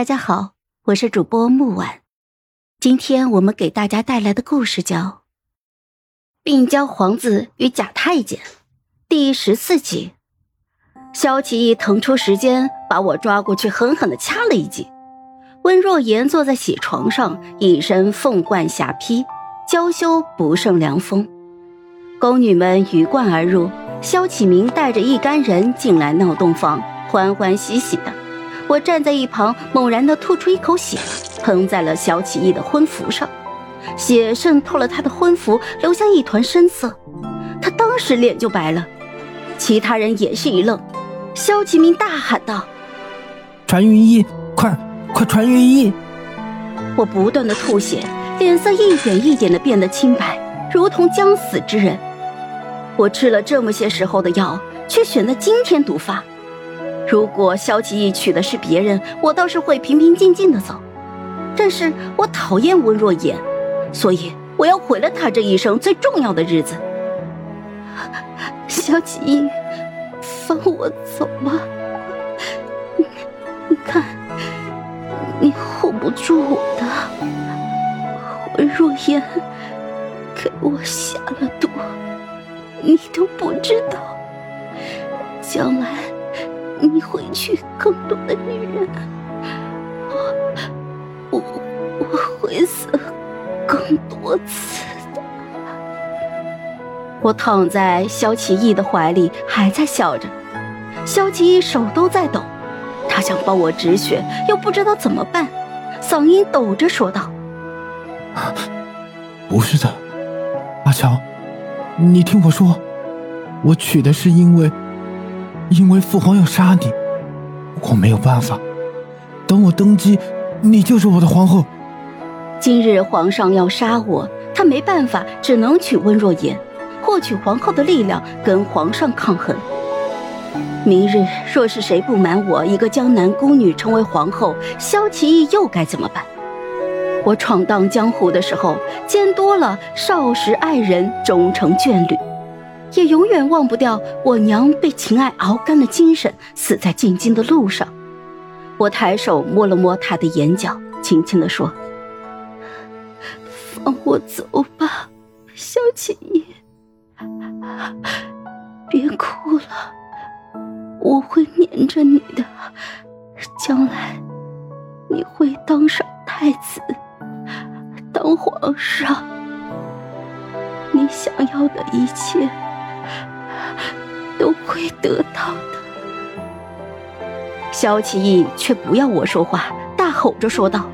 大家好，我是主播木婉，今天我们给大家带来的故事叫《病娇皇子与假太监》第十四集。萧启义腾出时间把我抓过去，狠狠的掐了一记。温若言坐在喜床上，一身凤冠霞帔，娇羞不胜凉风。宫女们鱼贯而入，萧启明带着一干人进来闹洞房，欢欢喜喜的。我站在一旁，猛然的吐出一口血，喷在了萧启义的婚服上，血渗透了他的婚服，留下一团深色。他当时脸就白了，其他人也是一愣。萧启明大喊道：“传御医，快快传御医！”我不断的吐血，脸色一点一点的变得清白，如同将死之人。我吃了这么些时候的药，却选在今天毒发。如果萧启义娶的是别人，我倒是会平平静静的走。但是我讨厌温若言，所以我要毁了他这一生最重要的日子。萧启义，放我走吧！你，你看，你护不住我的。温若言给我下了毒，你都不知道，将来。你会娶更多的女人，我我我会死更多次的。我躺在萧启义的怀里，还在笑着。萧启义手都在抖，他想帮我止血，又不知道怎么办，嗓音抖着说道：“不是的，阿乔，你听我说，我娶的是因为……”因为父皇要杀你，我没有办法。等我登基，你就是我的皇后。今日皇上要杀我，他没办法，只能娶温若言，获取皇后的力量，跟皇上抗衡。明日若是谁不满我一个江南宫女成为皇后，萧齐义又该怎么办？我闯荡江湖的时候，见多了少时爱人终成眷侣。也永远忘不掉我娘被情爱熬干了精神，死在进京的路上。我抬手摸了摸她的眼角，轻轻地说：“放我走吧，萧启义，别哭了，我会黏着你的。将来你会当上太子，当皇上，你想要的一切。”都会得到的。萧启义却不要我说话，大吼着说道：“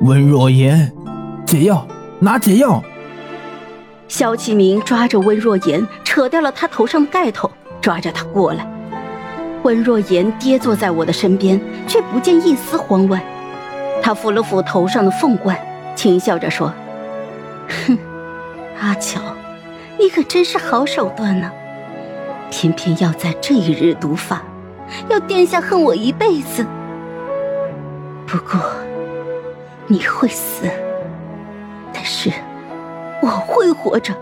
温若言，解药，拿解药！”萧启明抓着温若言，扯掉了他头上的盖头，抓着他过来。温若言跌坐在我的身边，却不见一丝慌乱。他抚了抚头上的凤冠，轻笑着说：“哼，阿乔。”你可真是好手段呢，偏偏要在这一日毒发，要殿下恨我一辈子。不过你会死，但是我会活着。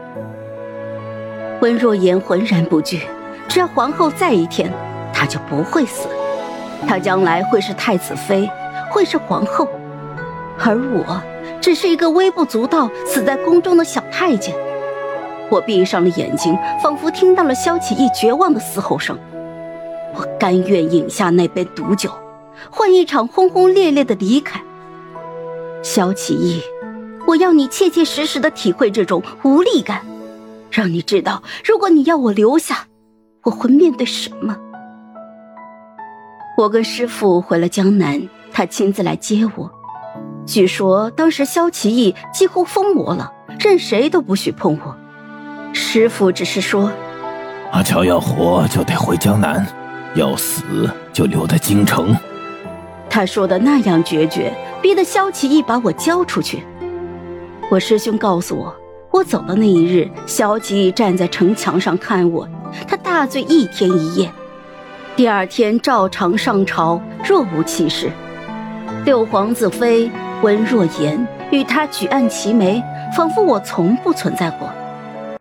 温若言浑然不惧，只要皇后在一天，她就不会死。她将来会是太子妃，会是皇后，而我只是一个微不足道、死在宫中的小太监。我闭上了眼睛，仿佛听到了萧启义绝望的嘶吼声。我甘愿饮下那杯毒酒，换一场轰轰烈烈的离开。萧启义，我要你切切实实的体会这种无力感，让你知道，如果你要我留下，我会面对什么。我跟师傅回了江南，他亲自来接我。据说当时萧启义几乎疯魔了，任谁都不许碰我。师傅只是说：“阿乔要活就得回江南，要死就留在京城。”他说的那样决绝，逼得萧启义把我交出去。我师兄告诉我，我走的那一日，萧启义站在城墙上看我，他大醉一天一夜，第二天照常上朝，若无其事。六皇子妃温若言与他举案齐眉，仿佛我从不存在过。